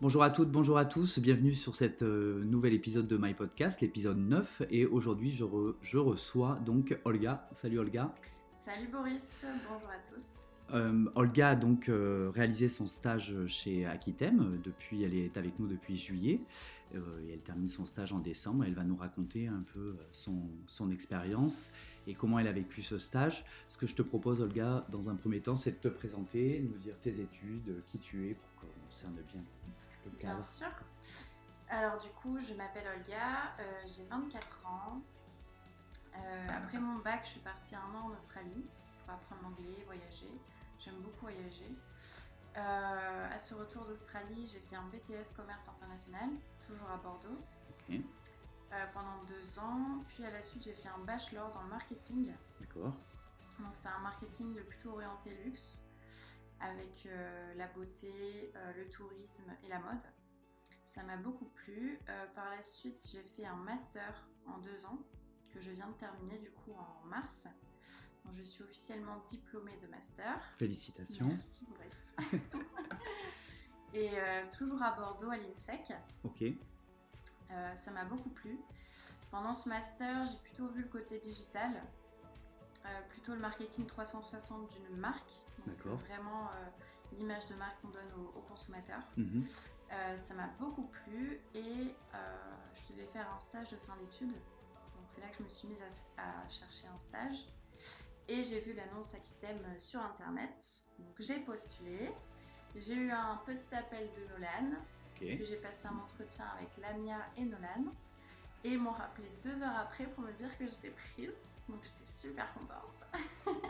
Bonjour à toutes, bonjour à tous, bienvenue sur cet euh, nouvel épisode de My Podcast, l'épisode 9. Et aujourd'hui, je, je, reçois donc Olga. Salut Olga. Salut Boris, bonjour à tous. Euh, Olga a donc euh, réalisé son stage chez Aquitem. Depuis, elle est avec nous depuis juillet. et elle termine son stage en décembre. Elle va nous raconter un peu son, son expérience et comment elle a vécu ce stage. Ce que je te propose, Olga, dans un premier temps, c'est de te présenter, nous dire tes études, qui tu es, pour qu'on cerne bien Bien sûr. Alors du coup, je m'appelle Olga, euh, j'ai 24 ans. Euh, après mon bac, je suis partie un an en Australie pour apprendre l'anglais, voyager. J'aime beaucoup voyager. Euh, à ce retour d'Australie, j'ai fait un BTS commerce international, toujours à Bordeaux, pendant deux ans. Puis à la suite, j'ai fait un bachelor dans le marketing. D'accord. Donc c'était un marketing plutôt orienté luxe avec euh, la beauté, euh, le tourisme et la mode. Ça m'a beaucoup plu. Euh, par la suite, j'ai fait un master en deux ans que je viens de terminer du coup en mars. Donc, je suis officiellement diplômée de master. Félicitations. Merci Boris. et toujours à Bordeaux, à l'INSEC. Ok. ça m'a beaucoup plu. Pendant ce master, j'ai plutôt vu le côté digital, plutôt le marketing 360 d'une marque. Vraiment euh, l'image de marque qu'on donne aux, consommateurs. Mhm. Euh, ça m'a beaucoup plu et euh, je devais faire un stage de fin d'études. Donc c'est là que je me suis mise à, chercher un stage. Et j'ai vu l'annonce Aquitem sur internet. Donc j'ai postulé. J'ai eu un petit appel de Nolan. Puis j'ai passé un entretien avec Lamia et Nolan. Et ils m'ont rappelé deux heures après pour me dire que j'étais prise. Donc j'étais super contente.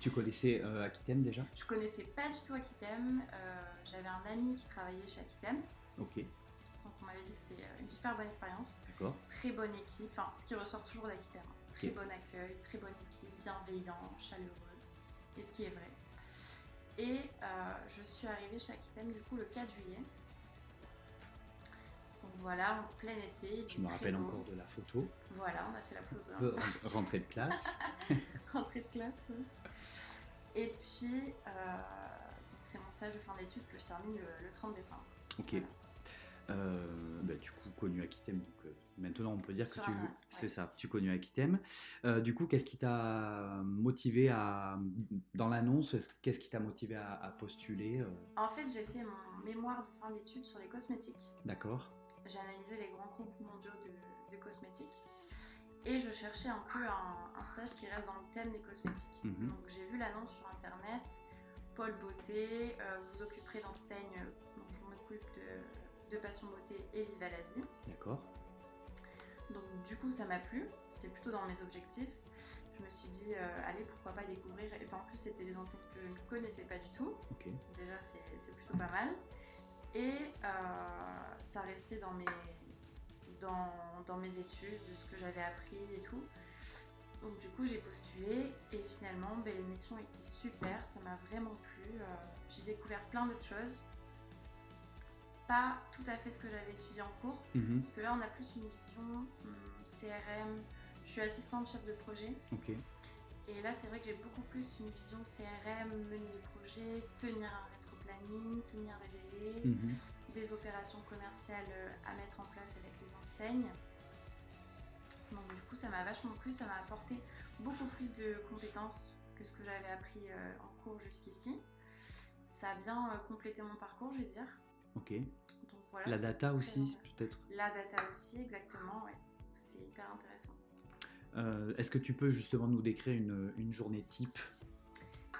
tu connaissais euh, Aquitem déjà? Je connaissais pas du tout Aquitem. Euh, J'avais un ami qui travaillait chez Aquitem. Ok. Donc on m'avait dit que c'était euh, une super bonne expérience. D'accord. Très bonne équipe. Enfin, ce qui ressort toujours d'Aquitem. Très bon accueil, très bonne équipe, bienveillant, chaleureux. Et ce qui est vrai. Et euh, je suis arrivée chez Aquitem du coup le 4 juillet. Voilà, en plein été. Je me rappelle encore de la photo. Voilà, on a fait la photo. Rentrée de classe. Rentrée de classe, oui. Et puis, euh, c'est mon stage de fin d'études que je termine le, 30 décembre. Ok. Euh, bah, du coup, connu Aquitem, donc euh, maintenant on peut dire que tu c'est ça, tu connu Aquitem. Euh, du coup, qu'est-ce qui t'a motivé à dans l'annonce Qu'est-ce qui t'a motivé à, postuler En fait, j'ai fait mon mémoire de fin d'études sur les cosmétiques. D'accord. J'ai analysé les grands groupes mondiaux de, cosmétiques et je cherchais un peu un, stage qui reste dans le thème des cosmétiques. Mhm. Donc j'ai vu l'annonce sur internet. Paul Beauté, vous occuperez d'enseigne, donc je m'occupe de de Passion Beauté et Vive à la vie. D'accord. Donc du coup ça m'a plu, c'était plutôt dans mes objectifs. Je me suis dit euh, allez pourquoi pas découvrir et en plus c'était des enseignes que je ne connaissais pas du tout. Déjà c'est plutôt pas mal. Et euh, ça restait dans mes, dans, dans mes études, de ce que j'avais appris et tout. Donc du coup j'ai postulé et finalement ben, l'émission était super, ça m'a vraiment plu. Euh, j'ai découvert plein d'autres choses pas tout à fait ce que j'avais étudié en cours, mhm. parce que là on a plus une vision hum, CRM. Je suis assistante chef de projet. Et là c'est vrai que j'ai beaucoup plus une vision CRM, mener des projets, tenir un rétro-planning, tenir des mhm. des opérations commerciales euh, à mettre en place avec les enseignes. Donc du coup ça m'a vachement plu, ça m'a apporté beaucoup plus de compétences que ce que j'avais appris euh, en cours jusqu'ici. Ça a bien euh, complété mon parcours, je vais dire. Ok. la data aussi, peut-être La data aussi, exactement, ouais. C'était hyper intéressant. Euh, est-ce que tu peux justement nous décrire une, une journée type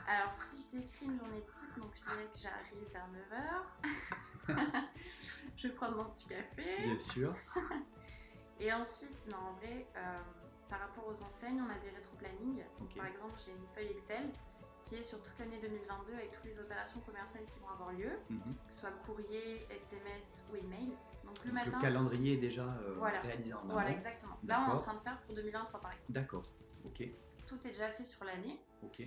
Alors, si je décris une journée type, donc je dirais que j'arrive vers 9h. je vais prendre mon petit café. Bien sûr. Et ensuite, non, en vrai, euh, par rapport aux enseignes, on a des rétro-planning. Par exemple, j'ai une feuille Excel qui est sur toute l'année 2022 avec toutes les opérations commerciales qui vont avoir lieu, mhm. que ce soit courrier, SMS ou email. Donc le matin. Le calendrier est déjà euh, réalisé en amont. Voilà, exactement. Là, on est en train de faire pour 2023 par exemple. D'accord, ok. Tout est déjà fait sur l'année. Ok.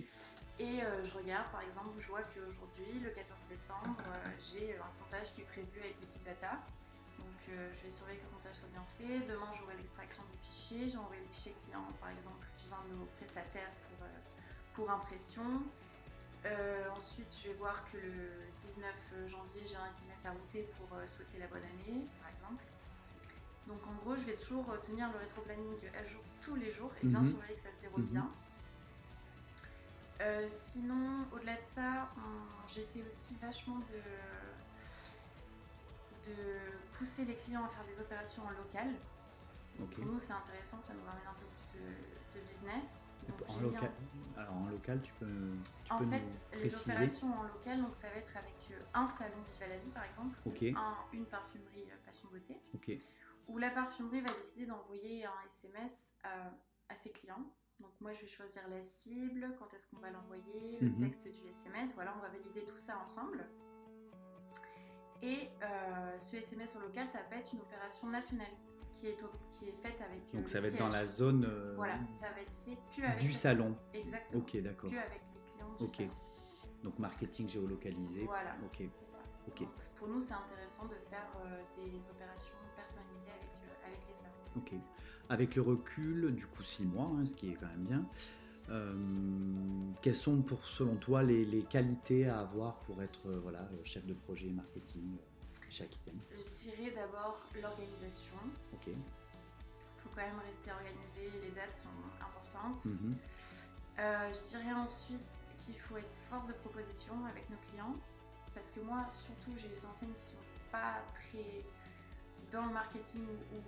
Et euh, je regarde, par exemple, je vois qu'aujourd'hui, le 14 décembre, euh, j'ai un comptage qui est prévu avec l'équipe data. Donc je vais surveiller que le comptage soit bien fait. Demain, j'aurai l'extraction du fichier. J'envoie le fichier client, par exemple, chez un de nos prestataires pour pour impression. ensuite, je vais voir que le 19 janvier, j'ai un SMS à router pour souhaiter la bonne année, par exemple. Donc en gros, je vais toujours tenir le rétro-planning à jour tous les jours et bien mhm. surveiller que ça se déroule mhm. bien. Euh, sinon, au-delà de ça, j'essaie aussi vachement de, de pousser les clients à faire des opérations en local. Pour nous, c'est intéressant, ça nous ramène un peu plus de, business. en local, alors en local, tu peux. Tu en fait, les opérations en local, donc ça va être avec euh, un salon Viva la vie par exemple, une parfumerie euh, Passion Beauté, où la parfumerie va décider d'envoyer un SMS à ses clients donc moi, je vais choisir la cible, quand est-ce qu'on va l'envoyer, le mhm. texte du SMS. Voilà, on va valider tout ça ensemble. Et euh, ce SMS au local, ça va être une opération nationale qui est, qui est faite avec. Donc ça va être dans la zone. Euh, voilà, ça va être fait que avec. Du salon. Exactement. Ok, d'accord. Que avec les clients du salon. Donc marketing géolocalisé. Voilà. Ok. C'est ça. Ok. pour nous, c'est intéressant de faire euh, des opérations personnalisées avec, avec les salons. Ok. Avec le recul, du coup six mois, hein, ce qui est quand même bien, euh, quelles sont pour, selon toi les, qualités à avoir pour être euh, voilà, chef de projet marketing euh, chez Aquitaine? Je dirais d'abord l'organisation. Ok. Il faut quand même rester organisé, les dates sont importantes. Mhm. je dirais ensuite qu'il faut être force de proposition avec nos clients. Parce que moi, surtout, j'ai des enseignes qui sont pas très dans le marketing ou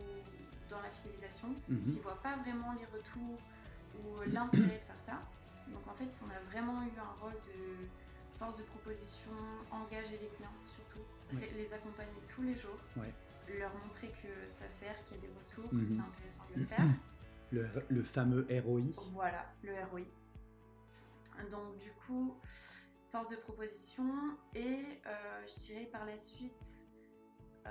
dans la fidélisation, qui ne voient pas vraiment les retours ou l'intérêt de faire ça. Donc en fait, on a vraiment eu un rôle de force de proposition, engager les clients surtout, les accompagner tous les jours, leur montrer que ça sert, qu'il y a des retours, que mhm. c'est intéressant de le faire. Le, le, fameux ROI. Voilà, le ROI. Donc du coup, force de proposition et euh, je dirais par la suite euh,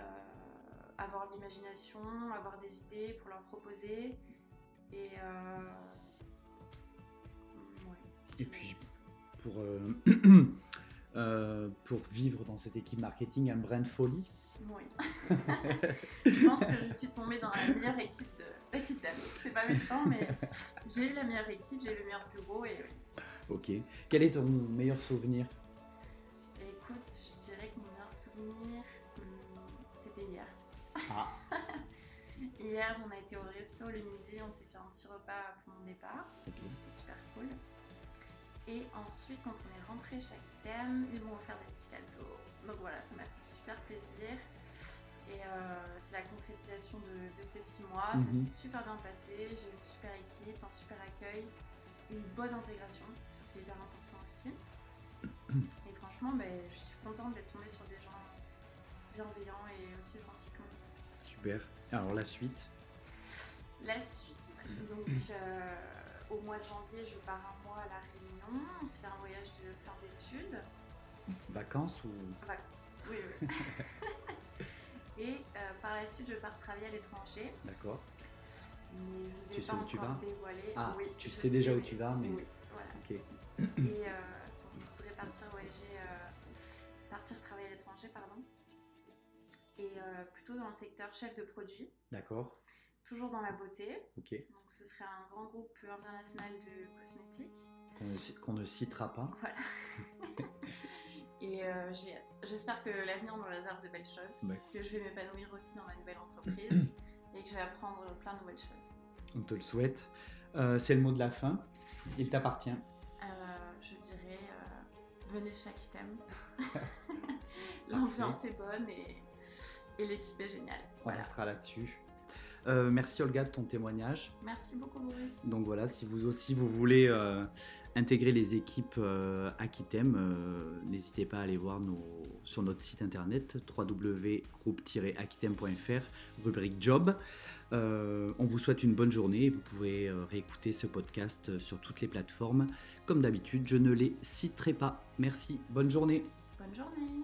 avoir de l'imagination, avoir des idées pour leur proposer. Et, euh, et puis, pour, euh, euh, pour vivre dans cette équipe marketing, un brin de folie Oui. je pense que je suis tombée dans la meilleure équipe d'Aquitaine. C'est pas méchant, mais j'ai eu la meilleure équipe, j'ai eu le meilleur bureau et oui. Ok. Quel est ton meilleur souvenir? Écoute, je dirais que mon meilleur souvenir, hmm, c'était hier. Ah. Hier, on a été au resto le midi, on s'est fait un petit repas pour mon départ. C'était super cool. Et ensuite, quand on est rentré chez Akitem, ils m'ont offert des petits cadeaux. Donc voilà, ça m'a fait super plaisir. Et euh, c'est la concrétisation de, ces six mois. Ça mhm. s'est super bien passé. J'ai eu une super équipe, un super accueil, une bonne intégration. Ça, c'est hyper important aussi. Et franchement, ben, je suis contente d'être tombée sur des gens bienveillants et aussi gentils alors la suite La suite, donc euh, au mois de janvier, je pars un mois à La Réunion. On se fait un voyage de fin d'études. Vacances ou Vacances, oui, oui. Et euh, par la suite, je pars travailler à l'étranger. D'accord. Mais je ne vais tu pas sais où tu vas? dévoiler. Ah, oui, tu sais déjà où tu vas, mais. Oui, voilà. Ok. Et euh, donc, je voudrais partir voyager, partir travailler à l'étranger, pardon et euh, plutôt dans le secteur chef de produit. D'accord. Toujours dans la beauté. Ok. Donc ce serait un grand groupe international de cosmétiques. Qu'on ne, citera pas. Voilà. et euh, j'ai J'espère que l'avenir me réserve de belles choses, que je vais m'épanouir aussi dans ma nouvelle entreprise et que je vais apprendre plein de nouvelles choses. On te le souhaite. Euh, c'est le mot de la fin. Il t'appartient. je dirais, venez chaque thème. L'ambiance est bonne et et l'équipe est géniale. On restera là-dessus. Euh, merci Olga de ton témoignage. Merci beaucoup Maurice. Donc voilà, si vous aussi vous voulez euh, intégrer les équipes euh, Aquitem, n'hésitez pas à aller voir nos, sur notre site internet www.groupe-aquitem.fr, rubrique job. on vous souhaite une bonne journée. Vous pouvez réécouter ce podcast sur toutes les plateformes. Comme d'habitude, je ne les citerai pas. Merci, bonne journée. Bonne journée.